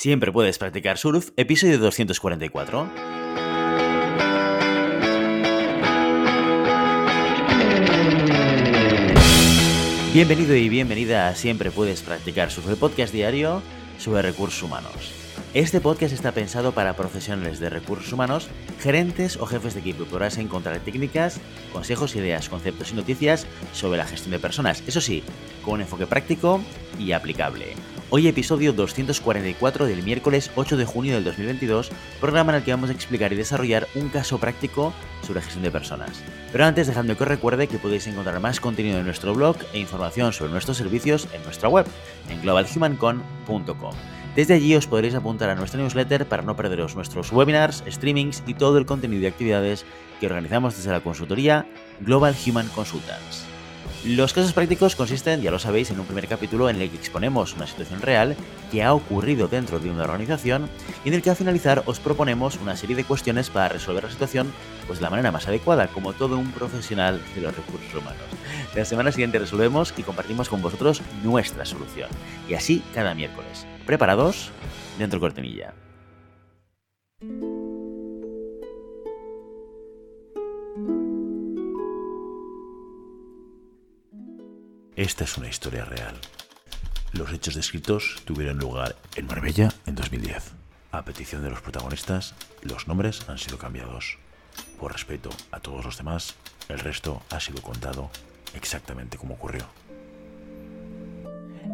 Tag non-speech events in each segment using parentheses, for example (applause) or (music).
Siempre puedes practicar surf, episodio 244. Bienvenido y bienvenida a Siempre puedes practicar surf, el podcast diario sobre recursos humanos. Este podcast está pensado para profesionales de recursos humanos, gerentes o jefes de equipo. Podrás encontrar técnicas, consejos, ideas, conceptos y noticias sobre la gestión de personas. Eso sí, con un enfoque práctico y aplicable. Hoy episodio 244 del miércoles 8 de junio del 2022, programa en el que vamos a explicar y desarrollar un caso práctico sobre gestión de personas. Pero antes dejadme que os recuerde que podéis encontrar más contenido en nuestro blog e información sobre nuestros servicios en nuestra web, en globalhumancon.com. Desde allí os podréis apuntar a nuestra newsletter para no perderos nuestros webinars, streamings y todo el contenido y actividades que organizamos desde la consultoría Global Human Consultants. Los casos prácticos consisten, ya lo sabéis, en un primer capítulo en el que exponemos una situación real que ha ocurrido dentro de una organización y en el que al finalizar os proponemos una serie de cuestiones para resolver la situación pues de la manera más adecuada, como todo un profesional de los recursos humanos. La semana siguiente resolvemos y compartimos con vosotros nuestra solución. Y así cada miércoles. ¿Preparados? Dentro cortinilla. Esta es una historia real. Los hechos descritos tuvieron lugar en Marbella en 2010. A petición de los protagonistas, los nombres han sido cambiados. Por respeto a todos los demás, el resto ha sido contado exactamente como ocurrió.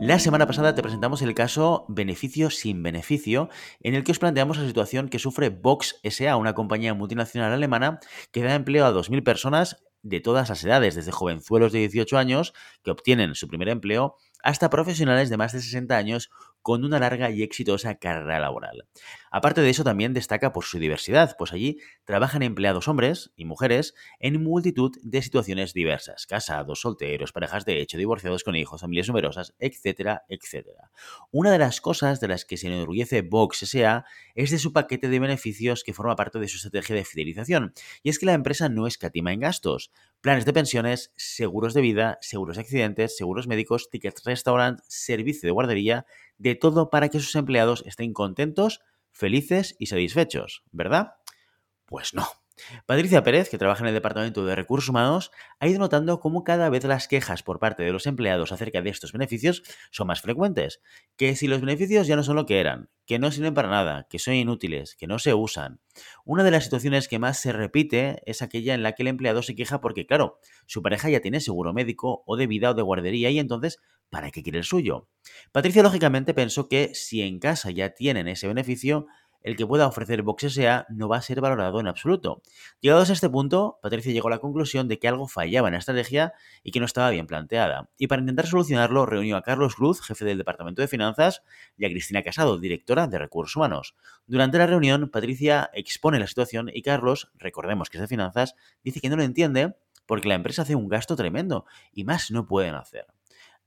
La semana pasada te presentamos el caso beneficio sin beneficio, en el que os planteamos la situación que sufre Vox SA, una compañía multinacional alemana que da empleo a 2.000 personas de todas las edades, desde jovenzuelos de 18 años que obtienen su primer empleo hasta profesionales de más de 60 años con una larga y exitosa carrera laboral. Aparte de eso, también destaca por su diversidad, pues allí trabajan empleados hombres y mujeres en multitud de situaciones diversas, casados, solteros, parejas de hecho, divorciados con hijos, familias numerosas, etcétera, etcétera. Una de las cosas de las que se enorgullece Vox S.A. es de su paquete de beneficios que forma parte de su estrategia de fidelización, y es que la empresa no escatima en gastos, planes de pensiones, seguros de vida, seguros de accidentes, seguros médicos, tickets restaurant, servicio de guardería, de todo para que sus empleados estén contentos, felices y satisfechos, ¿verdad? Pues no. Patricia Pérez, que trabaja en el Departamento de Recursos Humanos, ha ido notando cómo cada vez las quejas por parte de los empleados acerca de estos beneficios son más frecuentes. Que si los beneficios ya no son lo que eran, que no sirven para nada, que son inútiles, que no se usan. Una de las situaciones que más se repite es aquella en la que el empleado se queja porque, claro, su pareja ya tiene seguro médico o de vida o de guardería y entonces, ¿para qué quiere el suyo? Patricia lógicamente pensó que si en casa ya tienen ese beneficio, el que pueda ofrecer Vox S.A. no va a ser valorado en absoluto. Llegados a este punto, Patricia llegó a la conclusión de que algo fallaba en la estrategia y que no estaba bien planteada. Y para intentar solucionarlo, reunió a Carlos Cruz, jefe del Departamento de Finanzas, y a Cristina Casado, directora de Recursos Humanos. Durante la reunión, Patricia expone la situación y Carlos, recordemos que es de finanzas, dice que no lo entiende porque la empresa hace un gasto tremendo y más no pueden hacer.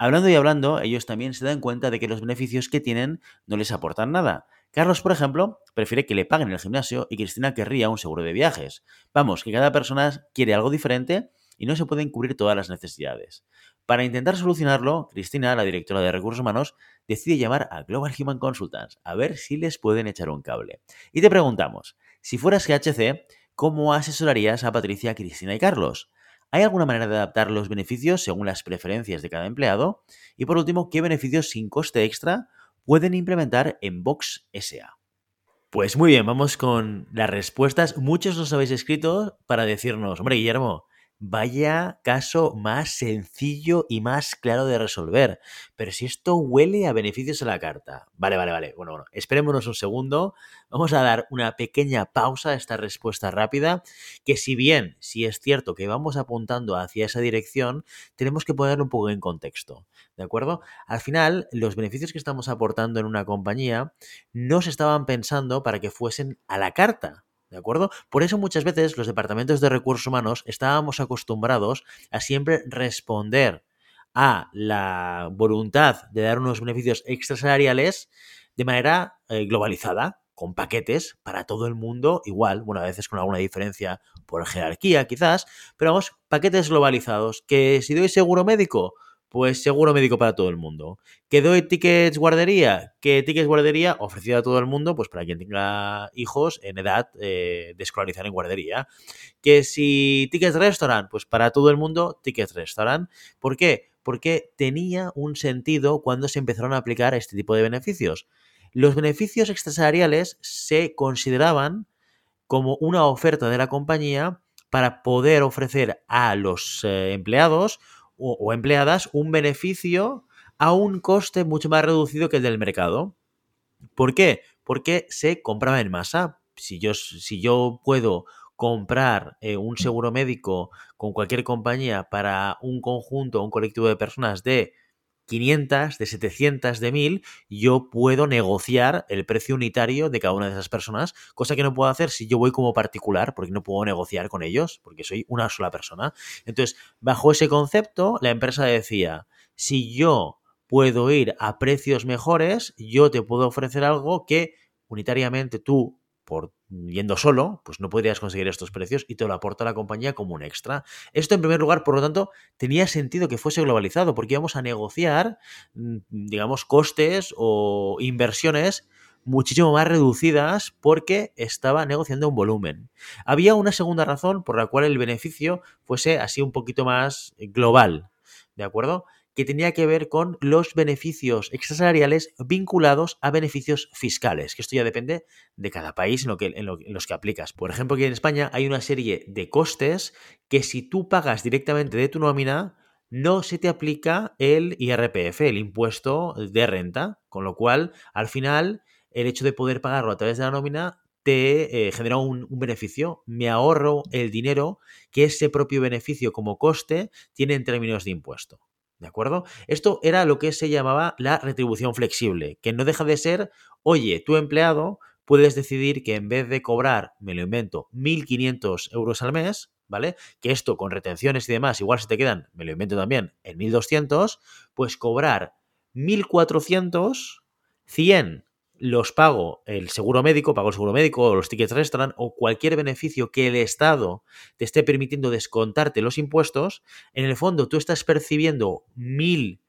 Hablando y hablando, ellos también se dan cuenta de que los beneficios que tienen no les aportan nada. Carlos, por ejemplo, prefiere que le paguen el gimnasio y Cristina querría un seguro de viajes. Vamos, que cada persona quiere algo diferente y no se pueden cubrir todas las necesidades. Para intentar solucionarlo, Cristina, la directora de recursos humanos, decide llamar a Global Human Consultants a ver si les pueden echar un cable. Y te preguntamos, si fueras GHC, ¿cómo asesorarías a Patricia, Cristina y Carlos? ¿Hay alguna manera de adaptar los beneficios según las preferencias de cada empleado? Y por último, ¿qué beneficios sin coste extra pueden implementar en Box SA? Pues muy bien, vamos con las respuestas. Muchos nos habéis escrito para decirnos, hombre, Guillermo, Vaya caso más sencillo y más claro de resolver. Pero si esto huele a beneficios a la carta. Vale, vale, vale. Bueno, bueno, esperémonos un segundo. Vamos a dar una pequeña pausa a esta respuesta rápida. Que si bien, si es cierto que vamos apuntando hacia esa dirección, tenemos que ponerlo un poco en contexto. ¿De acuerdo? Al final, los beneficios que estamos aportando en una compañía no se estaban pensando para que fuesen a la carta. ¿De acuerdo? Por eso muchas veces los departamentos de recursos humanos estábamos acostumbrados a siempre responder a la voluntad de dar unos beneficios extrasalariales de manera eh, globalizada, con paquetes para todo el mundo igual, bueno, a veces con alguna diferencia por jerarquía quizás, pero vamos, paquetes globalizados, que si doy seguro médico, Pues seguro médico para todo el mundo. ¿Que doy tickets guardería? Que tickets guardería ofrecido a todo el mundo, pues para quien tenga hijos en edad eh, de escolarizar en guardería. Que si tickets restaurant, pues para todo el mundo tickets restaurant. ¿Por qué? Porque tenía un sentido cuando se empezaron a aplicar este tipo de beneficios. Los beneficios extrasalariales se consideraban como una oferta de la compañía para poder ofrecer a los eh, empleados o, empleadas un beneficio a un coste mucho más reducido que el del mercado. ¿Por qué? Porque se compraba en masa. Si yo, si yo puedo comprar eh, un seguro médico con cualquier compañía para un conjunto, un colectivo de personas de 500, de 700, de 1000, yo puedo negociar el precio unitario de cada una de esas personas, cosa que no puedo hacer si yo voy como particular, porque no puedo negociar con ellos, porque soy una sola persona. Entonces, bajo ese concepto, la empresa decía, si yo puedo ir a precios mejores, yo te puedo ofrecer algo que unitariamente tú por yendo solo, pues no podrías conseguir estos precios y te lo aporta la compañía como un extra. Esto en primer lugar, por lo tanto, tenía sentido que fuese globalizado porque íbamos a negociar, mm, digamos, costes o inversiones muchísimo más reducidas porque estaba negociando un volumen. Había una segunda razón por la cual el beneficio fuese así un poquito más global, ¿de acuerdo? Que tenía que ver con los beneficios extrasalariales vinculados a beneficios fiscales, que esto ya depende de cada país en, lo que, en, los que aplicas. Por ejemplo, aquí en España hay una serie de costes que si tú pagas directamente de tu nómina, no se te aplica el IRPF, el impuesto de renta, con lo cual, al final, el hecho de poder pagarlo a través de la nómina te eh, genera un, un, beneficio. Me ahorro el dinero que ese propio beneficio como coste tiene en términos de impuesto. ¿De acuerdo? Esto era lo que se llamaba la retribución flexible, que no deja de ser, oye, tu empleado puedes decidir que en vez de cobrar, me lo invento, 1.500 euros al mes, ¿vale? Que esto con retenciones y demás, igual se te quedan, me lo invento también, en 1.200, pues cobrar 1.400, 100 los pago el seguro médico, pago el seguro médico o los tickets restaurant o cualquier beneficio que el Estado te esté permitiendo descontarte los impuestos, en el fondo tú estás percibiendo 1.250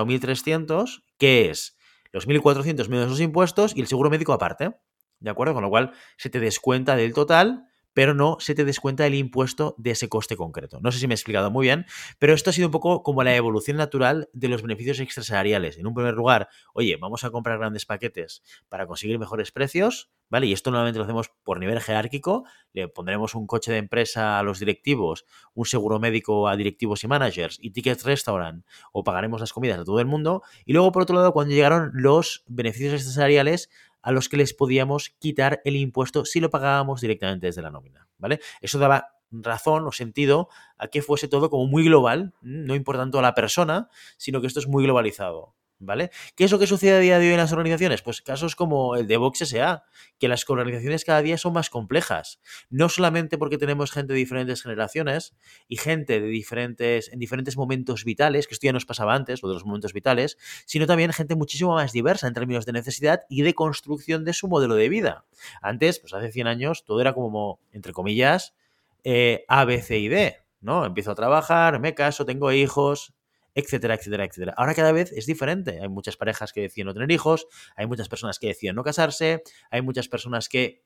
o 1.300, que es los 1.400 menos los impuestos y el seguro médico aparte. ¿De acuerdo? Con lo cual se te descuenta del total pero no se te descuenta el impuesto de ese coste concreto. No sé si me he explicado muy bien, pero esto ha sido un poco como la evolución natural de los beneficios extrasalariales. En un primer lugar, oye, vamos a comprar grandes paquetes para conseguir mejores precios, ¿vale? Y esto normalmente lo hacemos por nivel jerárquico, le pondremos un coche de empresa a los directivos, un seguro médico a directivos y managers y tickets restaurant o pagaremos las comidas a todo el mundo. Y luego, por otro lado, cuando llegaron los beneficios extrasalariales, a los que les podíamos quitar el impuesto si lo pagábamos directamente desde la nómina, ¿vale? Eso daba razón o sentido a que fuese todo como muy global, no importando a la persona, sino que esto es muy globalizado. ¿Vale? ¿Qué es lo que sucede a día de hoy en las organizaciones? Pues casos como el de Vox SA, que las organizaciones cada día son más complejas. No solamente porque tenemos gente de diferentes generaciones y gente de diferentes, en diferentes momentos vitales, que esto ya nos pasaba antes, lo de los momentos vitales, sino también gente muchísimo más diversa en términos de necesidad y de construcción de su modelo de vida. Antes, pues hace 100 años, todo era como, entre comillas, eh, A, B, C y D. ¿no? Empiezo a trabajar, me caso, tengo hijos, etcétera, etcétera, etcétera. Ahora cada vez es diferente. Hay muchas parejas que deciden no tener hijos, hay muchas personas que deciden no casarse, hay muchas personas que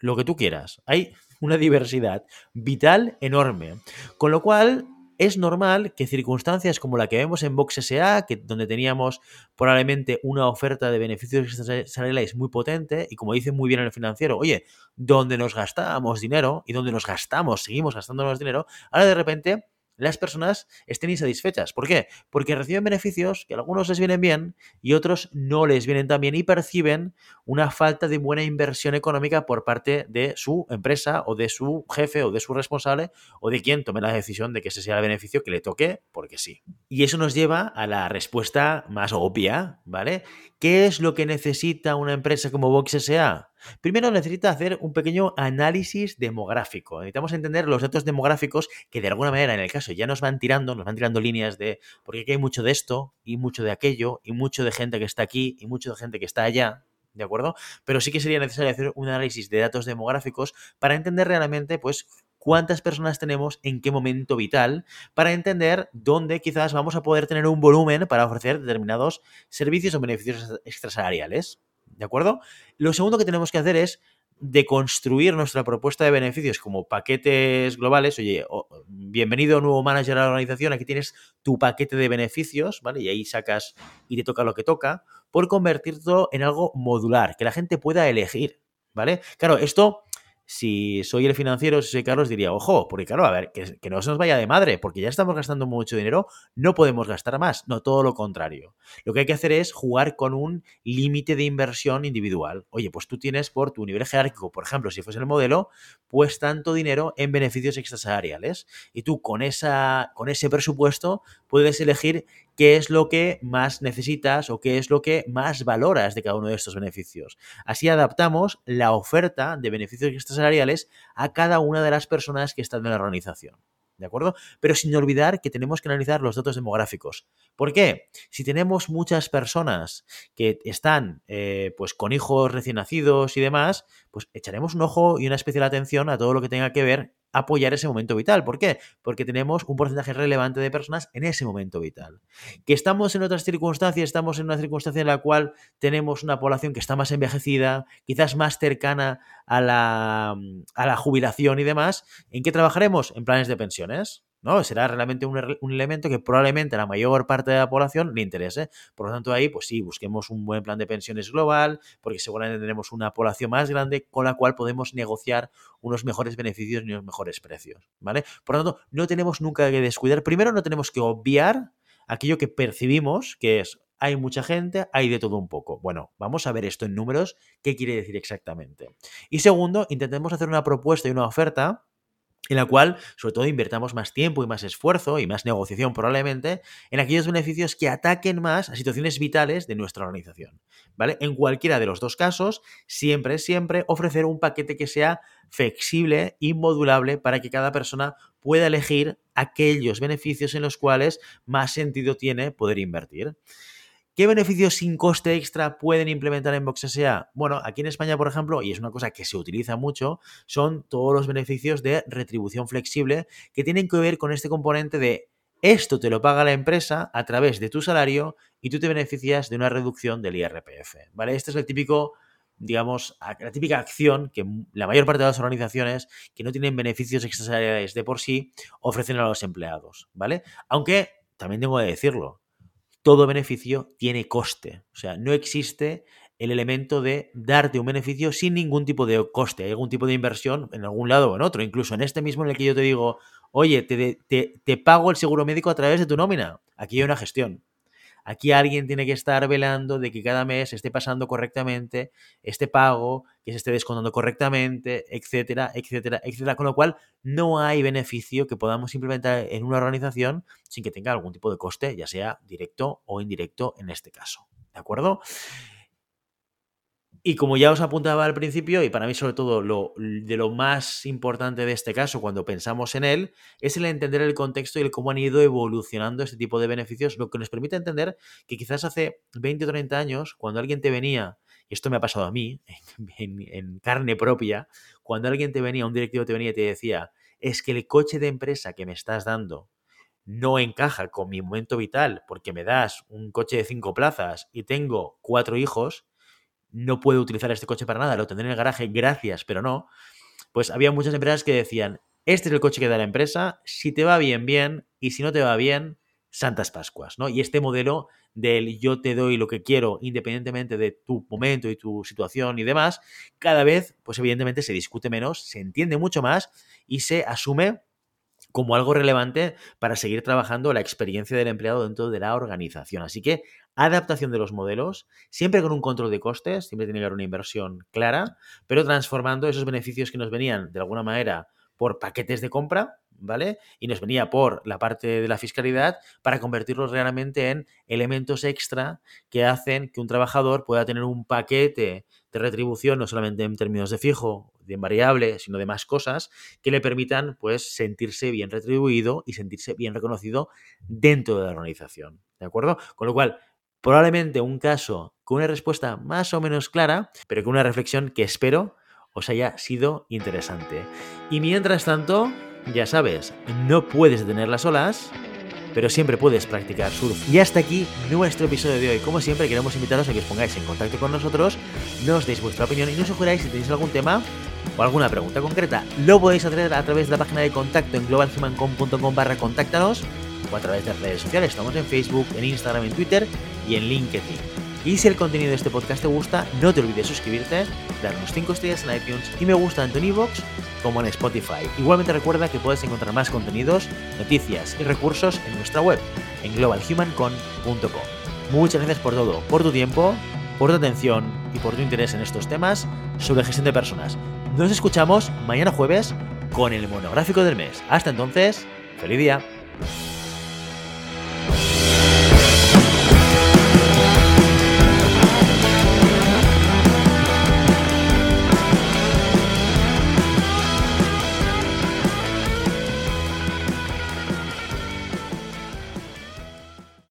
lo que tú quieras. Hay una diversidad vital enorme. Con lo cual, es normal que circunstancias como la que vemos en Vox SA, que, donde teníamos probablemente una oferta de beneficios salariales muy potente, y como dice muy bien en el financiero, oye, donde nos gastábamos dinero y donde nos gastamos, seguimos gastándonos dinero, ahora de repente las personas estén insatisfechas. ¿Por qué? Porque reciben beneficios que a algunos les vienen bien y otros no les vienen tan bien y perciben una falta de buena inversión económica por parte de su empresa o de su jefe o de su responsable o de quien tome la decisión de que ese sea el beneficio que le toque porque sí. Y eso nos lleva a la respuesta más obvia, ¿vale? ¿Qué es lo que necesita una empresa como Vox SA? Primero necesita hacer un pequeño análisis demográfico. Necesitamos entender los datos demográficos que de alguna manera en el caso ya nos van tirando, nos van tirando líneas de, porque aquí hay mucho de esto y mucho de aquello y mucho de gente que está aquí y mucho de gente que está allá. ¿De acuerdo? Pero sí que sería necesario hacer un análisis de datos demográficos para entender realmente, pues, cuántas personas tenemos en qué momento vital para entender dónde quizás vamos a poder tener un volumen para ofrecer determinados servicios o beneficios extrasalariales. ¿De acuerdo? Lo segundo que tenemos que hacer es de construir nuestra propuesta de beneficios como paquetes globales. Oye, bienvenido nuevo manager a la organización, aquí tienes tu paquete de beneficios, ¿vale? Y ahí sacas y te toca lo que toca, por convertirlo en algo modular, que la gente pueda elegir, ¿vale? Claro, esto si soy el financiero, si soy Carlos, diría, ojo, porque claro, a ver, que, que, no se nos vaya de madre, porque ya estamos gastando mucho dinero, no podemos gastar más, no, todo lo contrario. Lo que hay que hacer es jugar con un límite de inversión individual. Oye, pues tú tienes por tu nivel jerárquico, por ejemplo, si fuese el modelo, pues tanto dinero en beneficios extrasalariales. Y tú con, esa, con ese presupuesto puedes elegir qué es lo que más necesitas o qué es lo que más valoras de cada uno de estos beneficios. Así adaptamos la oferta de beneficios extrasalariales a cada una de las personas que están en la organización. ¿De acuerdo? Pero sin olvidar que tenemos que analizar los datos demográficos. ¿Por qué? Si tenemos muchas personas que están eh, pues con hijos recién nacidos y demás, pues echaremos un ojo y una especial atención a todo lo que tenga que ver apoyar ese momento vital. ¿Por qué? Porque tenemos un porcentaje relevante de personas en ese momento vital. Que estamos en otras circunstancias, estamos en una circunstancia en la cual tenemos una población que está más envejecida, quizás más cercana a la, a la jubilación y demás, ¿en qué trabajaremos? En planes de pensiones. ¿No? Será realmente un, elemento que probablemente a la mayor parte de la población le interese. Por lo tanto, ahí, pues sí, busquemos un buen plan de pensiones global, porque seguramente tenemos una población más grande con la cual podemos negociar unos mejores beneficios y unos mejores precios, ¿vale? Por lo tanto, no tenemos nunca que descuidar. Primero, no tenemos que obviar aquello que percibimos, que es hay mucha gente, hay de todo un poco. Bueno, vamos a ver esto en números, qué quiere decir exactamente. Y segundo, intentemos hacer una propuesta y una oferta en la cual, sobre todo, invertamos más tiempo y más esfuerzo y más negociación probablemente en aquellos beneficios que ataquen más a situaciones vitales de nuestra organización. ¿Vale? En cualquiera de los dos casos, siempre, siempre ofrecer un paquete que sea flexible y modulable para que cada persona pueda elegir aquellos beneficios en los cuales más sentido tiene poder invertir. ¿Qué beneficios sin coste extra pueden implementar en BoxSA? Bueno, aquí en España, por ejemplo, y es una cosa que se utiliza mucho, son todos los beneficios de retribución flexible que tienen que ver con este componente de esto te lo paga la empresa a través de tu salario y tú te beneficias de una reducción del IRPF, ¿vale? Este es el típico digamos, la típica acción que la mayor parte de las organizaciones que no tienen beneficios extrasalariales de por sí ofrecen a los empleados, ¿vale? Aunque también tengo que decirlo, todo beneficio tiene coste. O sea, no existe el elemento de darte un beneficio sin ningún tipo de coste. Hay algún tipo de inversión en algún lado o en otro. Incluso en este mismo en el que yo te digo, oye, te, te, te pago el seguro médico a través de tu nómina. Aquí hay una gestión. Aquí alguien tiene que estar velando de que cada mes esté pasando correctamente este pago, que se esté descontando correctamente, etcétera, etcétera, etcétera. Con lo cual, no hay beneficio que podamos implementar en una organización sin que tenga algún tipo de coste, ya sea directo o indirecto en este caso. ¿De acuerdo? Y como ya os apuntaba al principio, y para mí sobre todo lo, de lo más importante de este caso cuando pensamos en él, es el entender el contexto y el cómo han ido evolucionando este tipo de beneficios, lo que nos permite entender que quizás hace 20 o 30 años, cuando alguien te venía, y esto me ha pasado a mí, (laughs) en, en carne propia, cuando alguien te venía, un directivo te venía y te decía, es que el coche de empresa que me estás dando no encaja con mi momento vital porque me das un coche de cinco plazas y tengo cuatro hijos, no puedo utilizar este coche para nada, lo tendré en el garaje, gracias, pero no, pues había muchas empresas que decían, este es el coche que da la empresa, si te va bien, bien, y si no te va bien, Santas Pascuas, ¿no? Y este modelo del yo te doy lo que quiero independientemente de tu momento y tu situación y demás, cada vez, pues evidentemente se discute menos, se entiende mucho más y se asume como algo relevante para seguir trabajando la experiencia del empleado dentro de la organización. Así que adaptación de los modelos, siempre con un control de costes, siempre tiene que haber una inversión clara, pero transformando esos beneficios que nos venían de alguna manera por paquetes de compra, ¿vale? Y nos venía por la parte de la fiscalidad para convertirlos realmente en elementos extra que hacen que un trabajador pueda tener un paquete de retribución, no solamente en términos de fijo, de variable, sino de más cosas, que le permitan pues sentirse bien retribuido y sentirse bien reconocido dentro de la organización. ¿De acuerdo? Con lo cual, probablemente un caso con una respuesta más o menos clara, pero con una reflexión que espero os haya sido interesante. Y mientras tanto, ya sabes, no puedes detener las olas, pero siempre puedes practicar surf. Y hasta aquí nuestro episodio de hoy. Como siempre, queremos invitaros a que os pongáis en contacto con nosotros, nos deis vuestra opinión y nos sugeráis si tenéis algún tema o alguna pregunta concreta. Lo podéis hacer a través de la página de contacto en globalhumancom.com barra contáctanos o a través de redes sociales. Estamos en Facebook, en Instagram, en Twitter y en LinkedIn. Y si el contenido de este podcast te gusta, no te olvides suscribirte, darnos 5 estrellas en iTunes y me gusta tanto en iVoox como en Spotify. Igualmente recuerda que puedes encontrar más contenidos, noticias y recursos en nuestra web, en globalhumancon.com. Muchas gracias por todo, por tu tiempo, por tu atención y por tu interés en estos temas sobre gestión de personas. Nos escuchamos mañana jueves con el monográfico del mes. Hasta entonces, feliz día.